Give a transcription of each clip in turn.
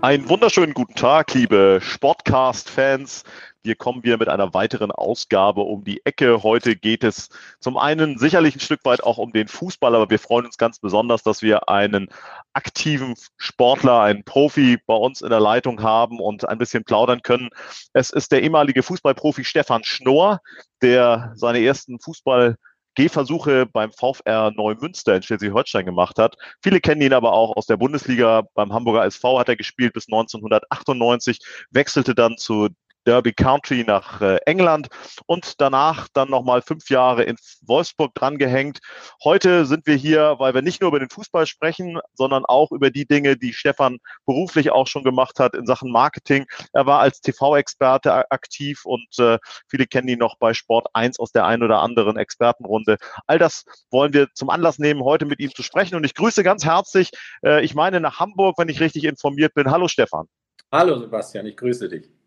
Einen wunderschönen guten Tag, liebe Sportcast-Fans. Hier kommen wir mit einer weiteren Ausgabe um die Ecke. Heute geht es zum einen sicherlich ein Stück weit auch um den Fußball, aber wir freuen uns ganz besonders, dass wir einen aktiven Sportler, einen Profi bei uns in der Leitung haben und ein bisschen plaudern können. Es ist der ehemalige Fußballprofi Stefan Schnorr, der seine ersten Fußball Gehversuche beim VfR Neumünster in Schleswig-Holstein gemacht hat. Viele kennen ihn aber auch aus der Bundesliga. Beim Hamburger SV hat er gespielt bis 1998, wechselte dann zu Derby County nach äh, England und danach dann nochmal fünf Jahre in Wolfsburg drangehängt. Heute sind wir hier, weil wir nicht nur über den Fußball sprechen, sondern auch über die Dinge, die Stefan beruflich auch schon gemacht hat in Sachen Marketing. Er war als TV-Experte aktiv und äh, viele kennen ihn noch bei Sport 1 aus der ein oder anderen Expertenrunde. All das wollen wir zum Anlass nehmen, heute mit ihm zu sprechen. Und ich grüße ganz herzlich, äh, ich meine nach Hamburg, wenn ich richtig informiert bin. Hallo Stefan. Hallo Sebastian, ich grüße dich.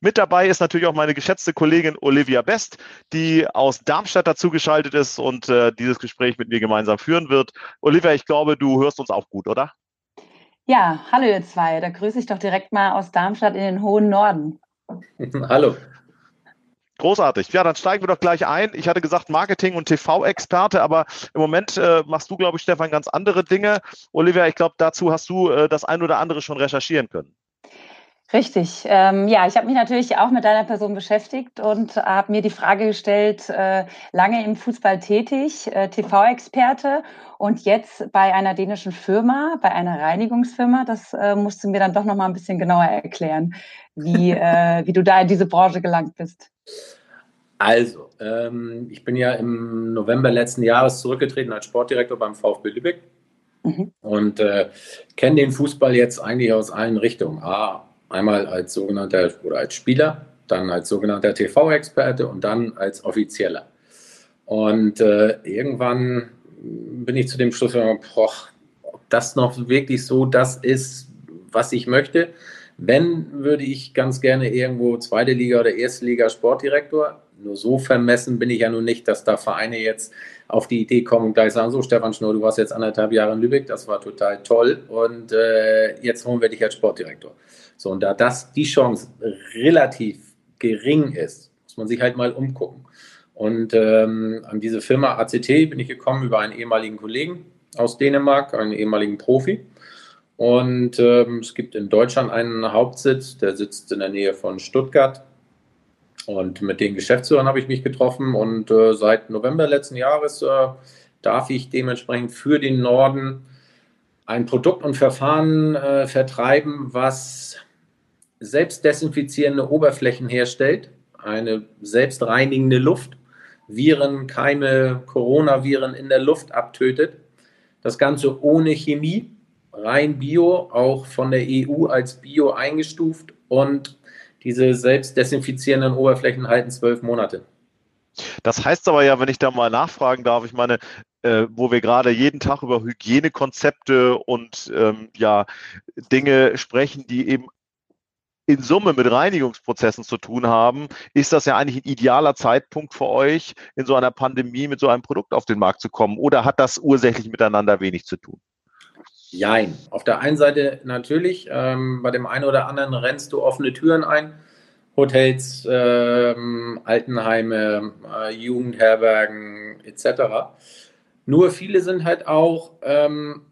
Mit dabei ist natürlich auch meine geschätzte Kollegin Olivia Best, die aus Darmstadt dazugeschaltet ist und äh, dieses Gespräch mit mir gemeinsam führen wird. Olivia, ich glaube, du hörst uns auch gut, oder? Ja, hallo ihr zwei. Da grüße ich doch direkt mal aus Darmstadt in den hohen Norden. hallo. Großartig. Ja, dann steigen wir doch gleich ein. Ich hatte gesagt Marketing- und TV-Experte, aber im Moment äh, machst du, glaube ich, Stefan, ganz andere Dinge. Olivia, ich glaube, dazu hast du äh, das ein oder andere schon recherchieren können. Richtig. Ähm, ja, ich habe mich natürlich auch mit deiner Person beschäftigt und habe mir die Frage gestellt, äh, lange im Fußball tätig, äh, TV-Experte und jetzt bei einer dänischen Firma, bei einer Reinigungsfirma. Das äh, musst du mir dann doch noch mal ein bisschen genauer erklären, wie, äh, wie du da in diese Branche gelangt bist. Also, ähm, ich bin ja im November letzten Jahres zurückgetreten als Sportdirektor beim VfB Lübeck. Mhm. Und äh, kenne den Fußball jetzt eigentlich aus allen Richtungen. A, Einmal als sogenannter oder als Spieler, dann als sogenannter TV-Experte und dann als Offizieller. Und äh, irgendwann bin ich zu dem Schluss gekommen, boah, ob das noch wirklich so das ist, was ich möchte. Wenn, würde ich ganz gerne irgendwo zweite Liga oder erste Liga Sportdirektor. Nur so vermessen bin ich ja nun nicht, dass da Vereine jetzt auf die Idee kommen und gleich sagen, so Stefan Schnur, du warst jetzt anderthalb Jahre in Lübeck, das war total toll und äh, jetzt holen wir dich als Sportdirektor. So, und da das die Chance relativ gering ist, muss man sich halt mal umgucken. Und ähm, an diese Firma ACT bin ich gekommen über einen ehemaligen Kollegen aus Dänemark, einen ehemaligen Profi. Und ähm, es gibt in Deutschland einen Hauptsitz, der sitzt in der Nähe von Stuttgart. Und mit den Geschäftsführern habe ich mich getroffen und äh, seit November letzten Jahres äh, darf ich dementsprechend für den Norden ein Produkt und Verfahren äh, vertreiben, was selbstdesinfizierende Oberflächen herstellt, eine selbstreinigende Luft, Viren, Keime, Coronaviren in der Luft abtötet. Das Ganze ohne Chemie, rein Bio, auch von der EU als Bio eingestuft und diese selbstdesinfizierenden Oberflächen halten zwölf Monate. Das heißt aber ja, wenn ich da mal nachfragen darf, ich meine, äh, wo wir gerade jeden Tag über Hygienekonzepte und ähm, ja Dinge sprechen, die eben in Summe mit Reinigungsprozessen zu tun haben, ist das ja eigentlich ein idealer Zeitpunkt für euch, in so einer Pandemie mit so einem Produkt auf den Markt zu kommen? Oder hat das ursächlich miteinander wenig zu tun? Jein. Auf der einen Seite natürlich, ähm, bei dem einen oder anderen rennst du offene Türen ein. Hotels, ähm, Altenheime, äh, Jugendherbergen etc. Nur viele sind halt auch ähm,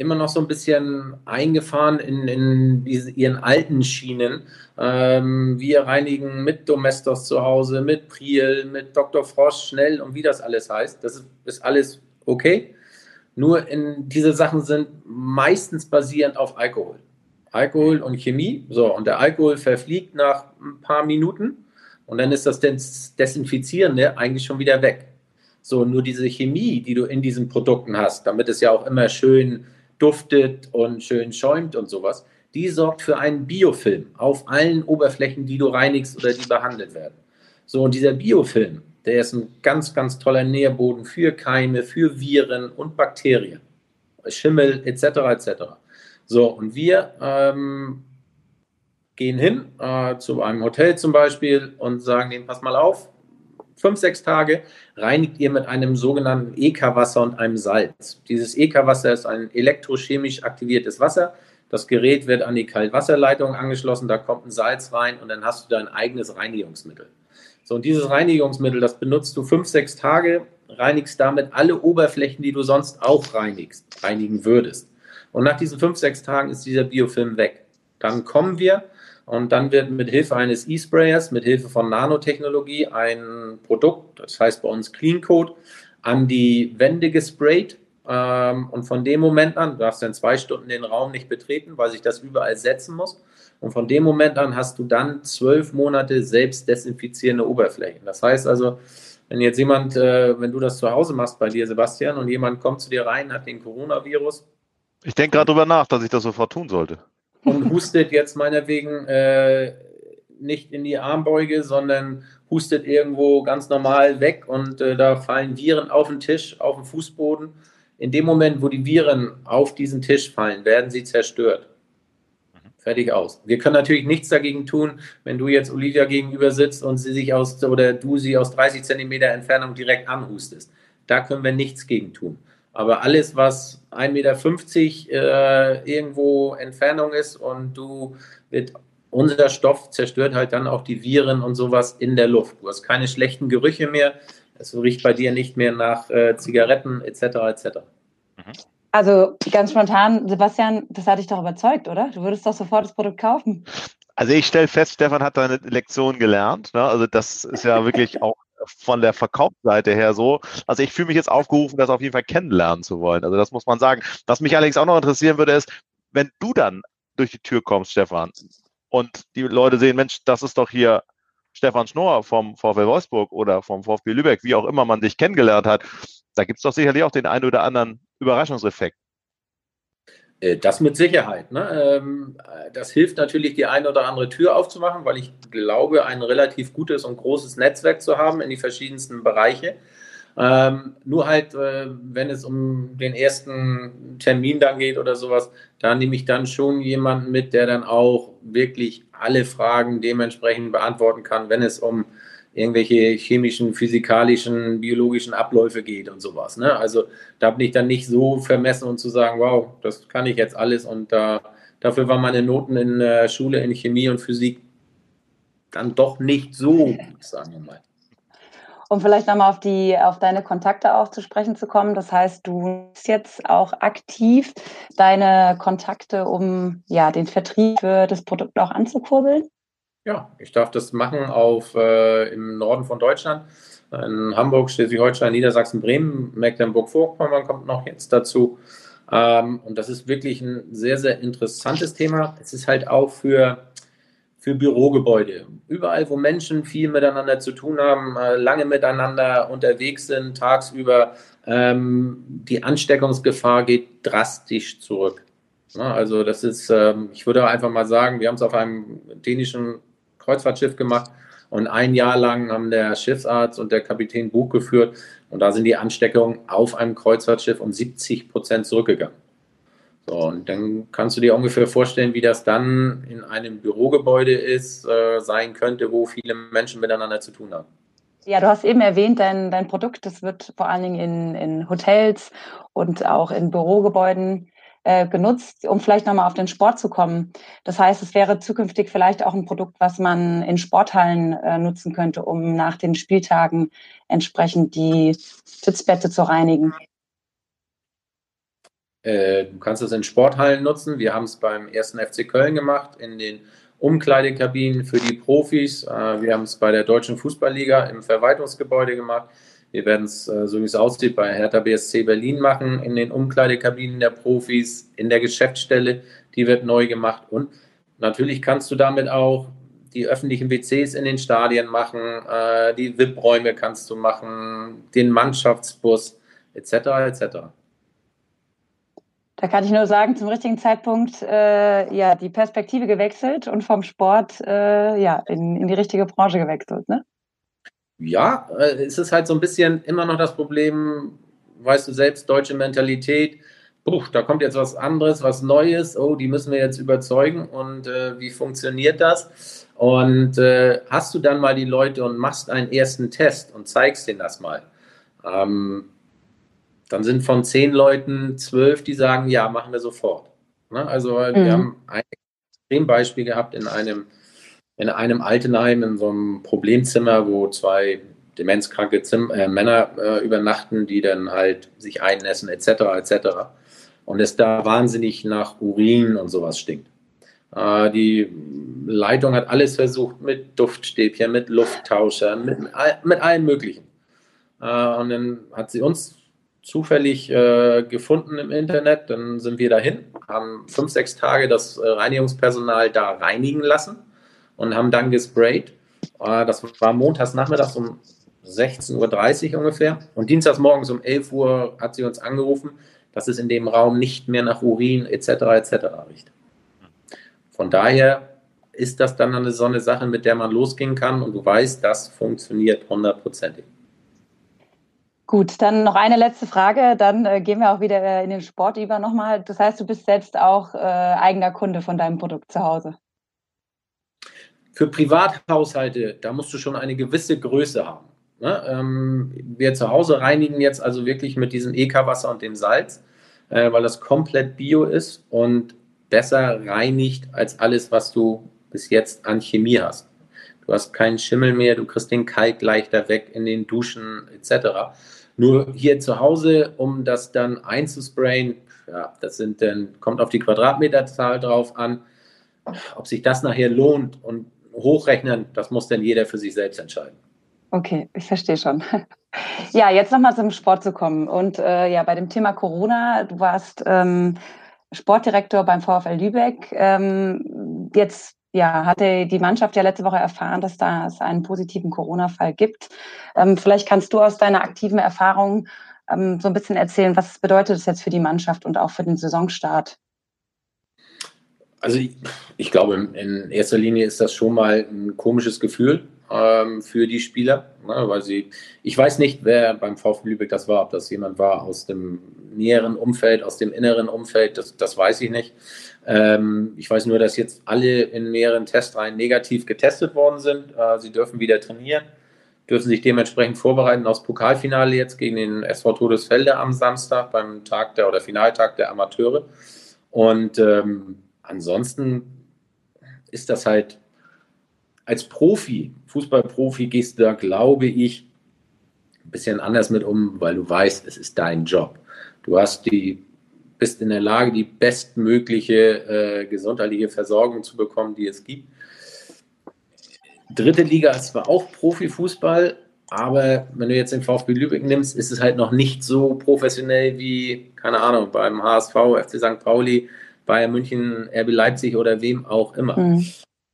immer noch so ein bisschen eingefahren in, in diese, ihren alten Schienen. Ähm, wir reinigen mit Domestos zu Hause, mit Priel, mit Dr. Frosch, schnell und wie das alles heißt. Das ist, alles okay. Nur in, diese Sachen sind meistens basierend auf Alkohol. Alkohol und Chemie. So, und der Alkohol verfliegt nach ein paar Minuten und dann ist das Desinfizierende eigentlich schon wieder weg. So, nur diese Chemie, die du in diesen Produkten hast, damit es ja auch immer schön duftet und schön schäumt und sowas, die sorgt für einen Biofilm auf allen Oberflächen, die du reinigst oder die behandelt werden. So, und dieser Biofilm, der ist ein ganz, ganz toller Nährboden für Keime, für Viren und Bakterien, Schimmel etc. etc. So, und wir ähm, gehen hin äh, zu einem Hotel zum Beispiel und sagen denen, pass mal auf, fünf, sechs Tage reinigt ihr mit einem sogenannten EK-Wasser und einem Salz. Dieses EK-Wasser ist ein elektrochemisch aktiviertes Wasser, Das Gerät wird an die Kaltwasserleitung angeschlossen, da kommt ein Salz rein und dann hast du dein eigenes Reinigungsmittel. So, und dieses Reinigungsmittel, das benutzt du fünf, sechs Tage, reinigst damit alle Oberflächen, die du sonst auch reinigst, reinigen würdest. Und nach diesen fünf, sechs Tagen ist dieser Biofilm weg. Dann kommen wir und dann wird mit Hilfe eines E-Sprayers, mit Hilfe von Nanotechnologie ein Produkt, das heißt bei uns Clean Code, an die Wände gesprayt. Ähm, und von dem Moment an, du darfst dann zwei Stunden den Raum nicht betreten, weil sich das überall setzen muss. Und von dem Moment an hast du dann zwölf Monate selbst desinfizierende Oberflächen. Das heißt also, wenn jetzt jemand, äh, wenn du das zu Hause machst bei dir, Sebastian, und jemand kommt zu dir rein, hat den Coronavirus. Ich denke gerade drüber nach, dass ich das sofort tun sollte. Und hustet jetzt meinetwegen äh, nicht in die Armbeuge, sondern hustet irgendwo ganz normal weg und äh, da fallen Viren auf den Tisch, auf den Fußboden. In dem Moment, wo die Viren auf diesen Tisch fallen, werden sie zerstört. Fertig aus. Wir können natürlich nichts dagegen tun, wenn du jetzt Olivia gegenüber sitzt und sie sich aus oder du sie aus 30 Zentimeter Entfernung direkt anhustest. Da können wir nichts gegen tun. Aber alles, was 1,50 Meter äh, irgendwo Entfernung ist und du mit unser Stoff zerstört halt dann auch die Viren und sowas in der Luft. Du hast keine schlechten Gerüche mehr. Es riecht bei dir nicht mehr nach äh, Zigaretten etc. etc. Mhm. Also ganz spontan, Sebastian, das hat dich doch überzeugt, oder? Du würdest doch sofort das Produkt kaufen. Also ich stelle fest, Stefan hat deine Lektion gelernt. Ne? Also das ist ja wirklich auch von der Verkaufsseite her so. Also ich fühle mich jetzt aufgerufen, das auf jeden Fall kennenlernen zu wollen. Also das muss man sagen. Was mich allerdings auch noch interessieren würde, ist, wenn du dann durch die Tür kommst, Stefan, und die Leute sehen, Mensch, das ist doch hier Stefan Schnorr vom VfL Wolfsburg oder vom VfB Lübeck, wie auch immer man dich kennengelernt hat, da gibt es doch sicherlich auch den einen oder anderen Überraschungseffekt. Äh, das mit Sicherheit. Ne? Ähm, das hilft natürlich, die eine oder andere Tür aufzumachen, weil ich glaube, ein relativ gutes und großes Netzwerk zu haben in die verschiedensten Bereiche. Ähm, nur halt, äh, wenn es um den ersten Termin dann geht oder sowas, da nehme ich dann schon jemanden mit, der dann auch wirklich alle Fragen dementsprechend beantworten kann, wenn es um irgendwelche chemischen, physikalischen, biologischen Abläufe geht und sowas. Ne? Also da bin ich dann nicht so vermessen und zu sagen, wow, das kann ich jetzt alles und da, dafür waren meine Noten in der Schule in Chemie und Physik dann doch nicht so sagen wir mal. Um vielleicht nochmal auf die, auf deine Kontakte auch zu sprechen zu kommen. Das heißt, du bist jetzt auch aktiv deine Kontakte, um ja den Vertrieb für das Produkt auch anzukurbeln? Ja, ich darf das machen auf, äh, im Norden von Deutschland. In Hamburg, Schleswig-Holstein, Niedersachsen, Bremen, Mecklenburg-Vorpommern kommt noch jetzt dazu. Ähm, und das ist wirklich ein sehr, sehr interessantes Thema. Es ist halt auch für für Bürogebäude. Überall, wo Menschen viel miteinander zu tun haben, äh, lange miteinander unterwegs sind, tagsüber, ähm, die Ansteckungsgefahr geht drastisch zurück. also das ist, ähm, ich würde einfach mal sagen, wir haben es auf einem dänischen Kreuzfahrtschiff gemacht und ein Jahr lang haben der Schiffsarzt und der Kapitän Buch geführt und da sind die Ansteckungen auf einem Kreuzfahrtschiff um 70 Prozent zurückgegangen. So, und dann kannst du dir ungefähr vorstellen, wie das dann in einem Bürogebäude ist, äh, sein könnte, wo viele Menschen miteinander zu tun haben. Ja, du hast eben erwähnt, dein, dein Produkt, das wird vor allen Dingen in, in Hotels und auch in Bürogebäuden äh, genutzt, um vielleicht nochmal auf den Sport zu kommen. Das heißt, es wäre zukünftig vielleicht auch ein Produkt, was man in Sporthallen äh, nutzen könnte, um nach den Spieltagen entsprechend die Sitzbette zu reinigen. Äh, du kannst es in Sporthallen nutzen. Wir haben es beim ersten FC Köln gemacht, in den Umkleidekabinen für die Profis. Äh, wir haben es bei der Deutschen Fußballliga im Verwaltungsgebäude gemacht. Wir werden es, äh, so wie es aussieht, bei Hertha BSC Berlin machen, in den Umkleidekabinen der Profis, in der Geschäftsstelle, die wird neu gemacht. Und natürlich kannst du damit auch die öffentlichen WCs in den Stadien machen, die VIP-Räume kannst du machen, den Mannschaftsbus etc. etc. Da kann ich nur sagen, zum richtigen Zeitpunkt äh, ja die Perspektive gewechselt und vom Sport äh, ja in, in die richtige Branche gewechselt, ne? Ja, äh, es ist halt so ein bisschen immer noch das Problem, weißt du selbst, deutsche Mentalität. Puh, da kommt jetzt was anderes, was Neues. Oh, die müssen wir jetzt überzeugen. Und äh, wie funktioniert das? Und äh, hast du dann mal die Leute und machst einen ersten Test und zeigst denen das mal. Ähm, dann sind von zehn Leuten zwölf, die sagen, ja, machen wir sofort. Ne? Also mhm. wir haben ein Extrembeispiel gehabt in einem, in einem Altenheim, in so einem Problemzimmer, wo zwei demenzkranke Zim äh, Männer äh, übernachten, die dann halt sich einnässen etc. etc. Und es da wahnsinnig nach Urin und sowas stinkt. Äh, die Leitung hat alles versucht mit Duftstäbchen, mit Lufttauschern, mit, mit allem Möglichen. Äh, und dann hat sie uns zufällig äh, gefunden im Internet. Dann sind wir dahin, haben fünf, sechs Tage das äh, Reinigungspersonal da reinigen lassen und haben dann gesprayt. Äh, das war montags nachmittags um 16.30 Uhr ungefähr. Und dienstags morgens um 11 Uhr hat sie uns angerufen, dass es in dem Raum nicht mehr nach Urin etc. etc. riecht. Von daher ist das dann eine so eine Sache, mit der man losgehen kann und du weißt, das funktioniert hundertprozentig. Gut, dann noch eine letzte Frage, dann äh, gehen wir auch wieder äh, in den Sport über nochmal. Das heißt, du bist selbst auch äh, eigener Kunde von deinem Produkt zu Hause. Für Privathaushalte, da musst du schon eine gewisse Größe haben. Ne? Ähm, wir zu Hause reinigen jetzt also wirklich mit diesem EK-Wasser und dem Salz, äh, weil das komplett bio ist und besser reinigt als alles, was du bis jetzt an Chemie hast. Du hast keinen Schimmel mehr, du kriegst den Kalk leichter weg in den Duschen etc. Nur hier zu Hause, um das dann einzusprayen, ja, das sind dann, kommt auf die Quadratmeterzahl drauf an. Ob sich das nachher lohnt und hochrechnen, das muss dann jeder für sich selbst entscheiden. Okay, ich verstehe schon. Ja, jetzt nochmal zum Sport zu kommen. Und äh, ja, bei dem Thema Corona, du warst ähm, Sportdirektor beim VfL Lübeck. Ähm, jetzt ja, hatte die Mannschaft ja letzte Woche erfahren, dass da es einen positiven Corona-Fall gibt. Ähm, vielleicht kannst du aus deiner aktiven Erfahrung ähm, so ein bisschen erzählen, was bedeutet das jetzt für die Mannschaft und auch für den Saisonstart? Also ich, ich glaube, in erster Linie ist das schon mal ein komisches Gefühl ähm, für die Spieler, ne, weil sie, ich weiß nicht, wer beim VfB Lübeck das war, ob das jemand war aus dem näheren Umfeld, aus dem inneren Umfeld, das, das weiß ich nicht. Ähm, ich weiß nur, dass jetzt alle in mehreren Testreihen negativ getestet worden sind. Äh, sie dürfen wieder trainieren, dürfen sich dementsprechend vorbereiten aufs Pokalfinale jetzt gegen den SV Todesfelde am Samstag beim Tag der oder Finaltag der Amateure. Und ähm, ansonsten ist das halt als Profi, Fußballprofi, gehst du da, glaube ich, ein bisschen anders mit um, weil du weißt, es ist dein Job. Du hast die bist in der Lage, die bestmögliche äh, gesundheitliche Versorgung zu bekommen, die es gibt. Dritte Liga ist zwar auch Profifußball, aber wenn du jetzt den VfB Lübeck nimmst, ist es halt noch nicht so professionell wie, keine Ahnung, beim HSV, FC St. Pauli, Bayern München, RB Leipzig oder wem auch immer. Mhm.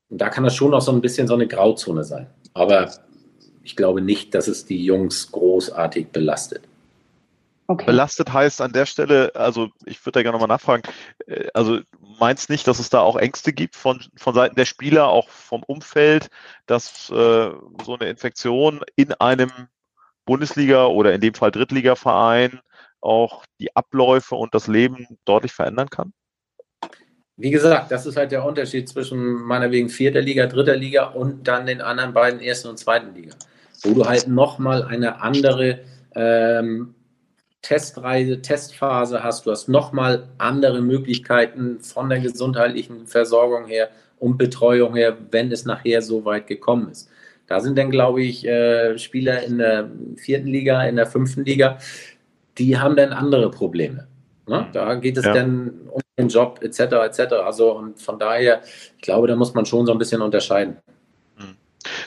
Und da kann das schon noch so ein bisschen so eine Grauzone sein. Aber ich glaube nicht, dass es die Jungs großartig belastet. Okay. Belastet heißt an der Stelle, also ich würde da gerne nochmal nachfragen, äh, also meinst nicht, dass es da auch Ängste gibt von, von Seiten der Spieler, auch vom Umfeld, dass äh, so eine Infektion in einem Bundesliga oder in dem Fall Drittligaverein auch die Abläufe und das Leben deutlich verändern kann? Wie gesagt, das ist halt der Unterschied zwischen meiner wegen vierter Liga, dritter Liga und dann den anderen beiden ersten und zweiten Liga, wo du halt nochmal eine andere ähm, Testreise, Testphase hast. Du hast nochmal andere Möglichkeiten von der gesundheitlichen Versorgung her und Betreuung her, wenn es nachher so weit gekommen ist. Da sind dann, glaube ich, äh, Spieler in der vierten Liga, in der fünften Liga, die haben dann andere Probleme. Ne? Da geht es ja. dann um den Job etc. etc. Also und von daher, ich glaube, da muss man schon so ein bisschen unterscheiden.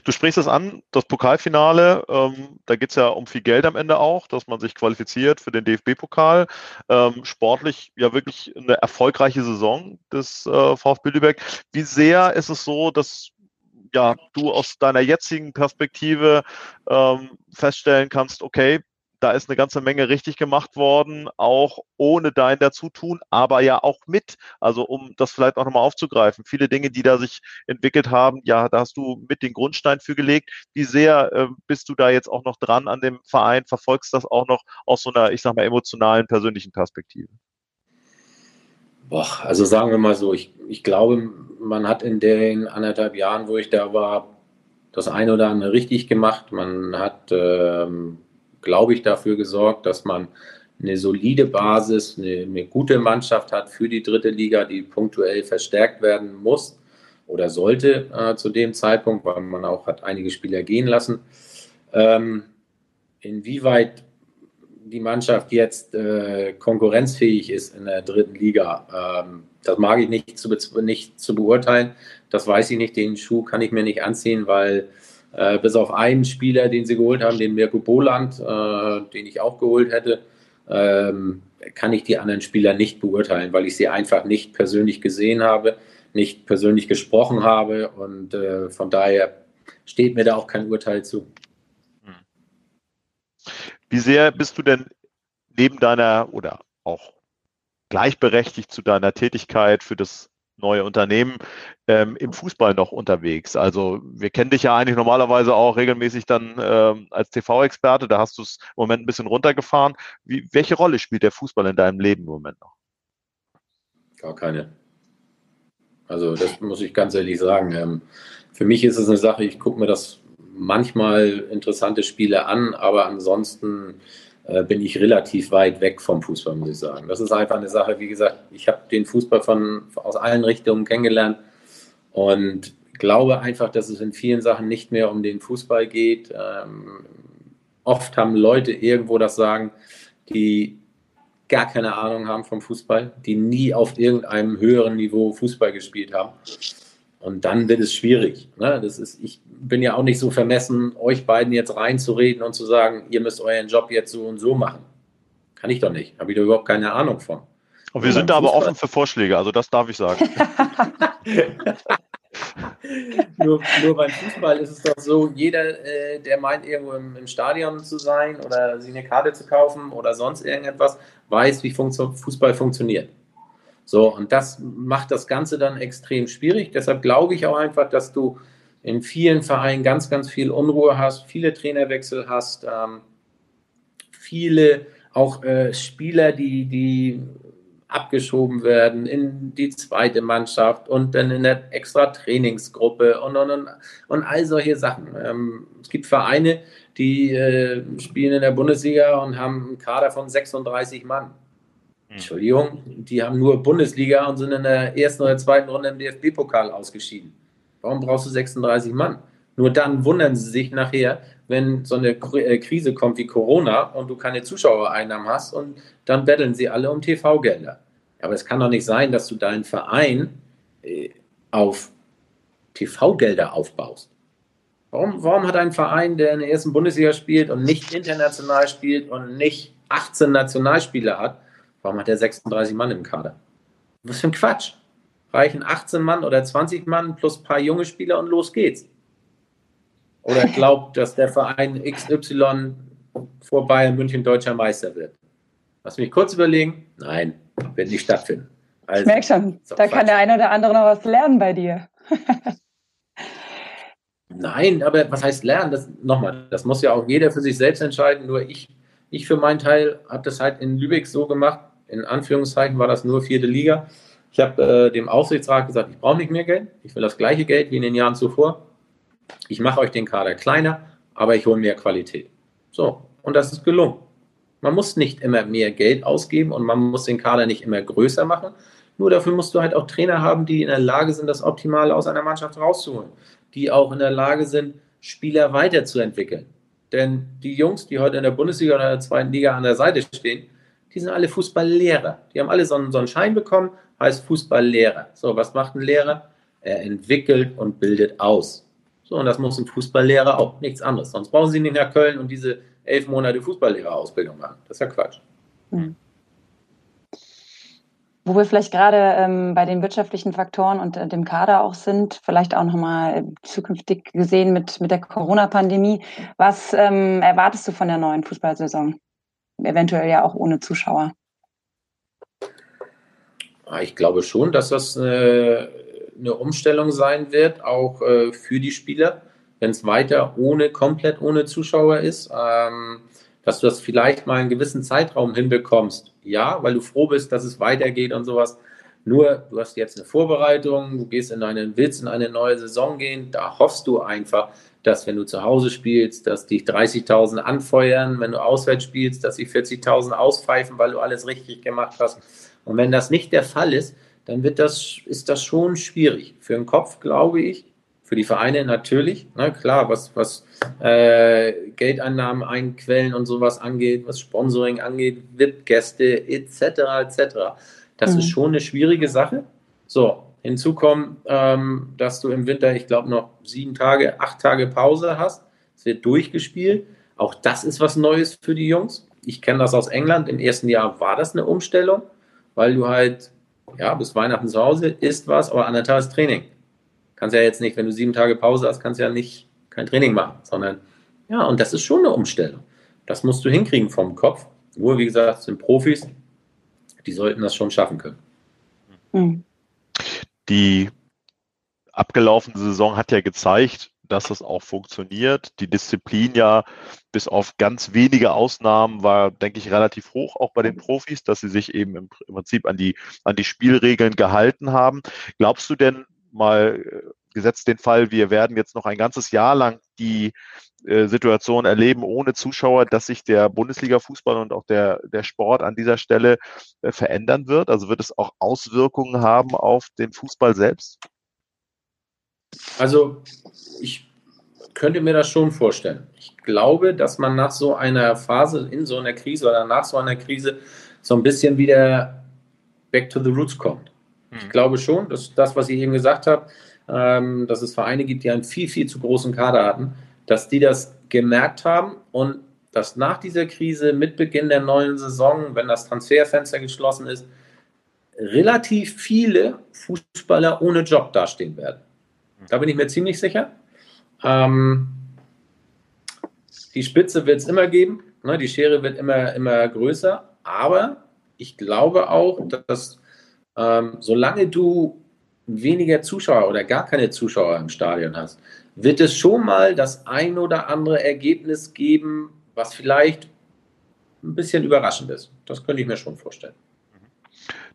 Du sprichst es an, das Pokalfinale, ähm, da geht es ja um viel Geld am Ende auch, dass man sich qualifiziert für den DFB-Pokal. Ähm, sportlich ja wirklich eine erfolgreiche Saison des äh, VfB Lübeck. Wie sehr ist es so, dass ja, du aus deiner jetzigen Perspektive ähm, feststellen kannst, okay, da ist eine ganze Menge richtig gemacht worden, auch ohne dein Dazutun, aber ja auch mit. Also um das vielleicht auch nochmal aufzugreifen, viele Dinge, die da sich entwickelt haben, ja, da hast du mit den Grundstein für gelegt. Wie sehr äh, bist du da jetzt auch noch dran an dem Verein, verfolgst das auch noch aus so einer, ich sag mal, emotionalen, persönlichen Perspektive? Boah, also sagen wir mal so, ich, ich glaube, man hat in den anderthalb Jahren, wo ich da war, das eine oder andere richtig gemacht. Man hat ähm, glaube ich, dafür gesorgt, dass man eine solide Basis, eine, eine, gute Mannschaft hat für die dritte Liga, die punktuell verstärkt werden muss oder sollte äh, zu dem Zeitpunkt, weil man auch hat einige Spieler gehen lassen. Ähm, inwieweit die Mannschaft jetzt äh, konkurrenzfähig ist in der dritten Liga, ähm, das mag ich nicht zu, nicht zu beurteilen. Das weiß ich nicht. Den Schuh kann ich mir nicht anziehen, weil äh, bis auf einen Spieler, den sie geholt haben, den Mirko Boland, äh, den ich auch geholt hätte, ähm, kann ich die anderen Spieler nicht beurteilen, weil ich sie einfach nicht persönlich gesehen habe, nicht persönlich gesprochen habe und äh, von daher steht mir da auch kein Urteil zu. Wie sehr bist du denn neben deiner oder auch gleichberechtigt zu deiner Tätigkeit für das neue Unternehmen ähm, im Fußball noch unterwegs? Also wir kennen dich ja eigentlich normalerweise auch regelmäßig dann ähm, als TV-Experte, da hast du es im Moment ein bisschen runtergefahren. Wie, welche Rolle spielt der Fußball in deinem Leben im Moment noch? Gar keine. Also das muss ich ganz ehrlich sagen. Ähm, für mich ist es eine Sache, ich gucke mir das manchmal interessante Spiele an, aber ansonsten bin ich relativ weit weg vom Fußball, muss ich sagen. Das ist einfach eine Sache, wie gesagt, ich habe den Fußball von, aus allen Richtungen kennengelernt und glaube einfach, dass es in vielen Sachen nicht mehr um den Fußball geht. Ähm, oft haben Leute irgendwo das Sagen, die gar keine Ahnung haben vom Fußball, die nie auf irgendeinem höheren Niveau Fußball gespielt haben. Und dann wird es schwierig. Ne? Das ist, ich bin ja auch nicht so vermessen, euch beiden jetzt reinzureden und zu sagen, ihr müsst euren Job jetzt so und so machen. Kann ich doch nicht. Habe ich da überhaupt keine Ahnung von. Und wir sind da aber offen für Vorschläge, also das darf ich sagen. nur, nur, beim Fußball ist es doch so, jeder, äh, der meint, irgendwo im, im, Stadion zu sein oder sich eine Karte zu kaufen oder sonst irgendetwas, weiß, wie Funktio Fußball funktioniert. So, und das macht das Ganze dann extrem schwierig. Deshalb glaube ich auch einfach, dass du in vielen Vereinen ganz, ganz viel Unruhe hast, viele Trainerwechsel hast, ähm, viele auch äh, Spieler, die, die abgeschoben werden in die zweite Mannschaft und dann in der extra Trainingsgruppe und, und, und, und all solche Sachen. Ähm, es gibt Vereine, die äh, spielen in der Bundesliga und haben einen Kader von 36 Mann. Hm. Entschuldigung, die haben nur Bundesliga und sind in der ersten oder zweiten Runde im DFB-Pokal ausgeschieden. Warum brauchst du 36 Mann? Nur dann wundern sie sich nachher, wenn so eine äh, Krise kommt wie Corona und du keine Zuschauereinnahmen hast und dann betteln sie alle um TV-Gelder. Aber es kann doch nicht sein, dass du deinen Verein äh, auf TV-Gelder aufbaust. Warum, warum hat ein Verein, der in der ersten Bundesliga spielt und nicht international spielt und nicht 18 Nationalspieler hat, Warum hat er 36 Mann im Kader? Was für ein Quatsch. Reichen 18 Mann oder 20 Mann plus ein paar junge Spieler und los geht's. Oder glaubt, dass der Verein XY vor Bayern München deutscher Meister wird. Lass mich kurz überlegen. Nein, wird nicht stattfinden. Also, ich merke schon, da Quatsch. kann der eine oder andere noch was lernen bei dir. Nein, aber was heißt lernen? Das, nochmal, das muss ja auch jeder für sich selbst entscheiden. Nur ich, ich für meinen Teil habe das halt in Lübeck so gemacht, in Anführungszeichen war das nur vierte Liga. Ich habe äh, dem Aufsichtsrat gesagt, ich brauche nicht mehr Geld, ich will das gleiche Geld wie in den Jahren zuvor. Ich mache euch den Kader kleiner, aber ich hole mehr Qualität. So, und das ist gelungen. Man muss nicht immer mehr Geld ausgeben und man muss den Kader nicht immer größer machen. Nur dafür musst du halt auch Trainer haben, die in der Lage sind, das Optimale aus einer Mannschaft rauszuholen. Die auch in der Lage sind, Spieler weiterzuentwickeln. Denn die Jungs, die heute in der Bundesliga oder der zweiten Liga an der Seite stehen, die sind alle Fußballlehrer. Die haben alle so einen, so einen Schein bekommen, heißt Fußballlehrer. So, was macht ein Lehrer? Er entwickelt und bildet aus. So, und das muss ein Fußballlehrer auch, nichts anderes. Sonst brauchen sie nicht nach Köln und diese elf Monate Fußballlehrerausbildung machen. Das ist ja Quatsch. Mhm. Wo wir vielleicht gerade ähm, bei den wirtschaftlichen Faktoren und äh, dem Kader auch sind, vielleicht auch nochmal zukünftig gesehen mit, mit der Corona-Pandemie. Was ähm, erwartest du von der neuen Fußballsaison? Eventuell ja auch ohne Zuschauer. Ah, ich glaube schon, dass das eine, eine Umstellung sein wird, auch äh, für die Spieler, wenn es weiter ohne, komplett ohne Zuschauer ist. Ähm, dass du das vielleicht mal einen gewissen Zeitraum hinbekommst. Ja, weil du froh bist, dass es weitergeht und sowas. Nur, du hast jetzt eine Vorbereitung, du gehst in eine, willst in eine neue Saison gehen, da hoffst du einfach, dass wenn du zu Hause spielst, dass dich 30.000 anfeuern, wenn du auswärts spielst, dass sich 40.000 auspfeifen, weil du alles richtig gemacht hast. Und wenn das nicht der Fall ist, dann wird das, ist das schon schwierig. Für den Kopf, glaube ich, für die Vereine natürlich, ne, klar, was, was äh, Geldeinnahmen einquellen und sowas angeht, was Sponsoring angeht, VIP-Gäste etc. etc. Das mhm. ist schon eine schwierige Sache. So, hinzu kommt, ähm, dass du im Winter, ich glaube, noch sieben Tage, acht Tage Pause hast. Es wird durchgespielt. Auch das ist was Neues für die Jungs. Ich kenne das aus England. Im ersten Jahr war das eine Umstellung, weil du halt, ja, bis Weihnachten zu Hause isst was, aber anderthalb ist Training kannst ja jetzt nicht, wenn du sieben Tage Pause hast, kannst ja nicht kein Training machen, sondern ja, und das ist schon eine Umstellung. Das musst du hinkriegen vom Kopf. Nur, wie gesagt, sind Profis, die sollten das schon schaffen können. Hm. Die abgelaufene Saison hat ja gezeigt, dass das auch funktioniert. Die Disziplin ja bis auf ganz wenige Ausnahmen war, denke ich, relativ hoch, auch bei den Profis, dass sie sich eben im Prinzip an die, an die Spielregeln gehalten haben. Glaubst du denn, mal äh, gesetzt den Fall, wir werden jetzt noch ein ganzes Jahr lang die äh, Situation erleben ohne Zuschauer, dass sich der Bundesliga-Fußball und auch der, der Sport an dieser Stelle äh, verändern wird? Also wird es auch Auswirkungen haben auf den Fußball selbst? Also ich könnte mir das schon vorstellen. Ich glaube, dass man nach so einer Phase, in so einer Krise oder nach so einer Krise so ein bisschen wieder back to the roots kommt. Ich hm. glaube schon, dass das, was ich eben gesagt habe, ähm, dass es Vereine gibt, die einen viel, viel zu großen Kader hatten, dass die das gemerkt haben und dass nach dieser Krise mit Beginn der neuen Saison, wenn das Transferfenster geschlossen ist, relativ viele Fußballer ohne Job dastehen werden. Da bin ich mir ziemlich sicher. Ähm, die Spitze wird es immer geben, ne? die Schere wird immer, immer größer, aber ich glaube auch, dass ähm, solange du weniger Zuschauer oder gar keine Zuschauer im Stadion hast, wird es schon mal das ein oder andere Ergebnis geben, was vielleicht ein bisschen überraschend ist. Das könnte ich mir schon vorstellen.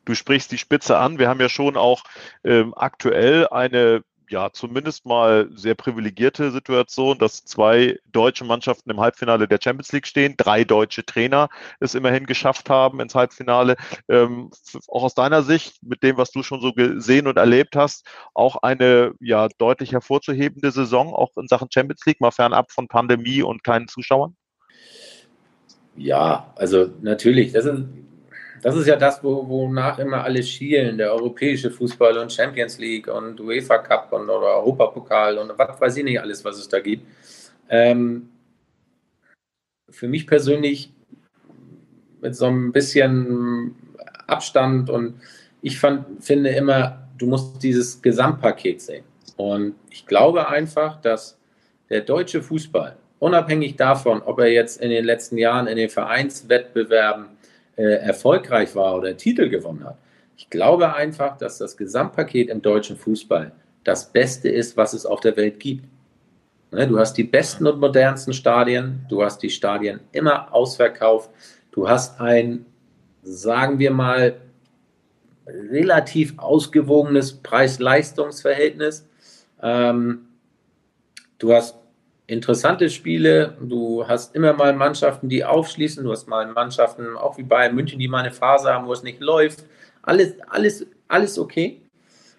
Du sprichst die Spitze an. Wir haben ja schon auch ähm, aktuell eine ja zumindest mal sehr privilegierte Situation, dass zwei deutsche Mannschaften im Halbfinale der Champions League stehen, drei deutsche Trainer es immerhin geschafft haben ins Halbfinale. Ähm, auch aus deiner Sicht, mit dem, was du schon so gesehen und erlebt hast, auch eine ja deutlich hervorzuhebende Saison, auch in Sachen Champions League, mal fernab von Pandemie und keinen Zuschauern? Ja, also natürlich. Das ist, das ist ja das, wo, wonach immer alle schielen, der europäische Fußball und Champions League und UEFA Cup und oder Europapokal und was weiß ich nicht alles, was es da gibt. Ähm, für mich persönlich mit so ein bisschen Abstand und ich fand, finde immer, du musst dieses Gesamtpaket sehen. Und ich glaube einfach, dass der deutsche Fußball, unabhängig davon, ob er jetzt in den letzten Jahren in den Vereinswettbewerben äh, erfolgreich war oder Titel gewonnen hat. Ich glaube einfach, dass das Gesamtpaket im deutschen Fußball das Beste ist, was es auf der Welt gibt. Ne, du hast die besten und modernsten Stadien, du hast die Stadien immer ausverkauft, du hast ein, sagen wir mal, relativ ausgewogenes Preis-Leistungs-Verhältnis. Ähm, du hast interessante Spiele. Du hast immer mal Mannschaften, die aufschließen. Du hast mal Mannschaften, auch wie Bayern München, die mal eine Phase haben, wo es nicht läuft. Alles, alles, alles okay.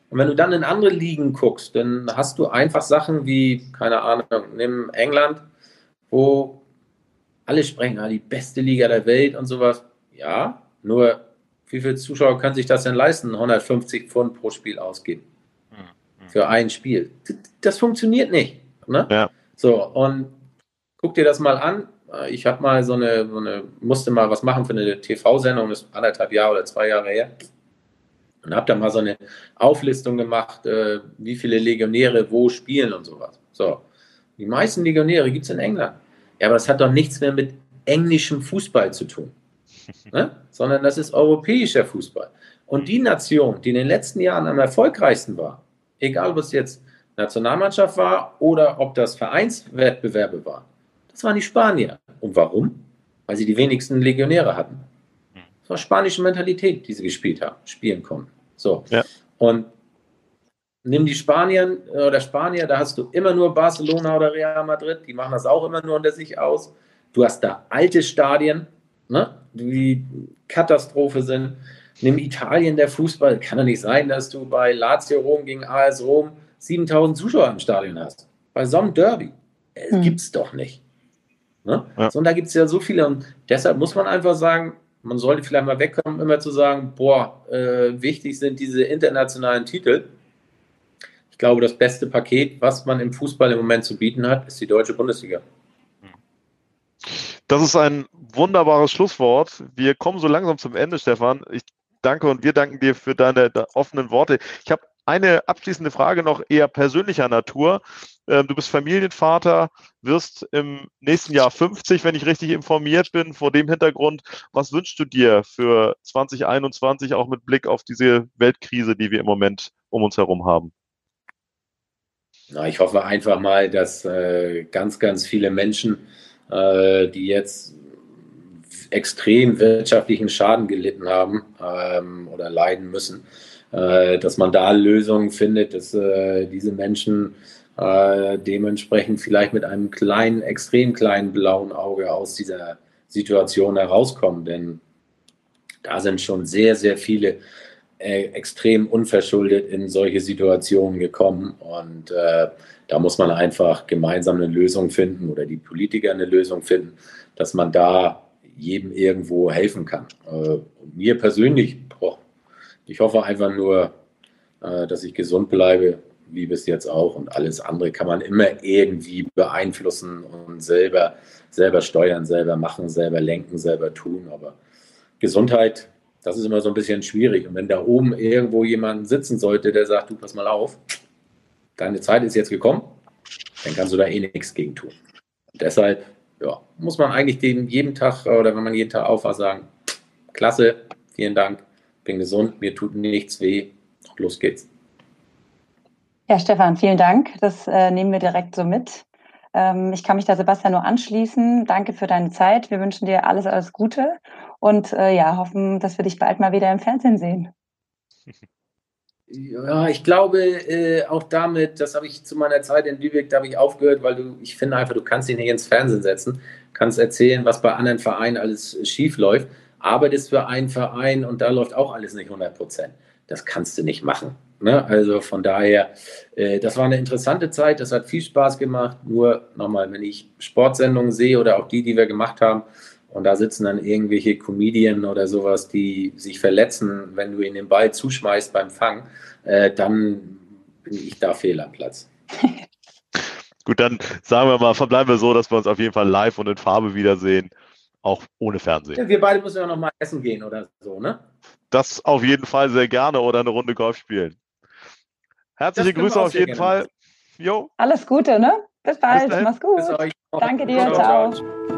Und wenn du dann in andere Ligen guckst, dann hast du einfach Sachen wie, keine Ahnung, nimm England, wo alle sprechen, ah, die beste Liga der Welt und sowas. Ja, nur wie viele Zuschauer können sich das denn leisten, 150 Pfund pro Spiel ausgeben? Hm, hm. Für ein Spiel. Das funktioniert nicht. Ne? Ja. So, und guck dir das mal an. Ich habe mal so eine, so eine, musste mal was machen für eine TV-Sendung, das ist anderthalb Jahre oder zwei Jahre her. Und habe da mal so eine Auflistung gemacht, äh, wie viele Legionäre wo spielen und sowas. So, die meisten Legionäre gibt es in England. Ja, aber das hat doch nichts mehr mit englischem Fußball zu tun, ne? sondern das ist europäischer Fußball. Und die Nation, die in den letzten Jahren am erfolgreichsten war, egal ob es jetzt Nationalmannschaft war oder ob das Vereinswettbewerbe waren. Das waren die Spanier. Und warum? Weil sie die wenigsten Legionäre hatten. Das war spanische Mentalität, die sie gespielt haben, spielen konnten. So. Ja. Und nimm die Spanier oder Spanier, da hast du immer nur Barcelona oder Real Madrid, die machen das auch immer nur unter sich aus. Du hast da alte Stadien, ne, die Katastrophe sind. Nimm Italien, der Fußball, kann doch nicht sein, dass du bei Lazio Rom gegen AS Rom 7000 Zuschauer im Stadion hast. Bei so einem Derby. Das hm. gibt es doch nicht. Ne? Ja. So, und da gibt es ja so viele. Und deshalb muss man einfach sagen, man sollte vielleicht mal wegkommen, immer zu sagen, boah, äh, wichtig sind diese internationalen Titel. Ich glaube, das beste Paket, was man im Fußball im Moment zu bieten hat, ist die deutsche Bundesliga. Das ist ein wunderbares Schlusswort. Wir kommen so langsam zum Ende, Stefan. Ich danke und wir danken dir für deine offenen Worte. Ich habe eine abschließende Frage noch eher persönlicher Natur. Ähm, du bist Familienvater, wirst im nächsten Jahr 50, wenn ich richtig informiert bin. Vor dem Hintergrund, was wünschst du dir für 2021 auch mit Blick auf diese Weltkrise, die wir im Moment um uns herum haben? Na, ich hoffe einfach mal, dass äh, ganz, ganz viele Menschen, äh, die jetzt extrem wirtschaftlichen Schaden gelitten haben ähm, oder leiden müssen, dass man da Lösungen findet, dass äh, diese Menschen äh, dementsprechend vielleicht mit einem kleinen, extrem kleinen blauen Auge aus dieser Situation herauskommen. Denn da sind schon sehr, sehr viele äh, extrem unverschuldet in solche Situationen gekommen. Und äh, da muss man einfach gemeinsam eine Lösung finden oder die Politiker eine Lösung finden, dass man da jedem irgendwo helfen kann. Äh, mir persönlich, ich hoffe einfach nur, äh, dass ich gesund bleibe, wie bis jetzt auch. Und alles andere kann man immer irgendwie beeinflussen und selber, selber steuern, selber machen, selber lenken, selber tun. Aber Gesundheit, das ist immer so ein bisschen schwierig. Und wenn da oben irgendwo jemand sitzen sollte, der sagt, du pass mal auf, deine Zeit ist jetzt gekommen, dann kannst du da eh nichts gegen tun. Und deshalb ja, muss man eigentlich jeden Tag oder wenn man jeden Tag aufwacht, sagen, klasse, vielen Dank, bin gesund, mir tut nichts weh, los geht's. Ja, Stefan, vielen Dank. Das äh, nehmen wir direkt so mit. Ähm, ich kann mich da Sebastian nur anschließen. Danke für deine Zeit. Wir wünschen dir alles, alles Gute und äh, ja, hoffen, dass wir dich bald mal wieder im Fernsehen sehen. Ja, ich glaube äh, auch damit, das habe ich zu meiner Zeit in Lübeck, da habe ich aufgehört, weil du, ich finde einfach, du kannst dich nicht ins Fernsehen setzen, kannst erzählen, was bei anderen Vereinen alles schief läuft, arbeitest für einen Verein und da läuft auch alles nicht 100 Prozent. Das kannst du nicht machen. Ne? Also von daher, äh, das war eine interessante Zeit, das hat viel Spaß gemacht. Nur nochmal, wenn ich Sportsendungen sehe oder auch die, die wir gemacht haben, und da sitzen dann irgendwelche Comedien oder sowas, die sich verletzen, wenn du ihnen den Ball zuschmeißt beim Fang, äh, dann bin ich da fehl am Platz. Gut, dann sagen wir mal, verbleiben wir so, dass wir uns auf jeden Fall live und in Farbe wiedersehen, auch ohne Fernsehen. Ja, wir beide müssen ja noch mal essen gehen oder so, ne? Das auf jeden Fall sehr gerne oder eine Runde Golf spielen. Herzliche Grüße auf jeden Fall. Jo. Alles Gute, ne? Bis bald. Bis Mach's gut. Danke dir. ciao. ciao.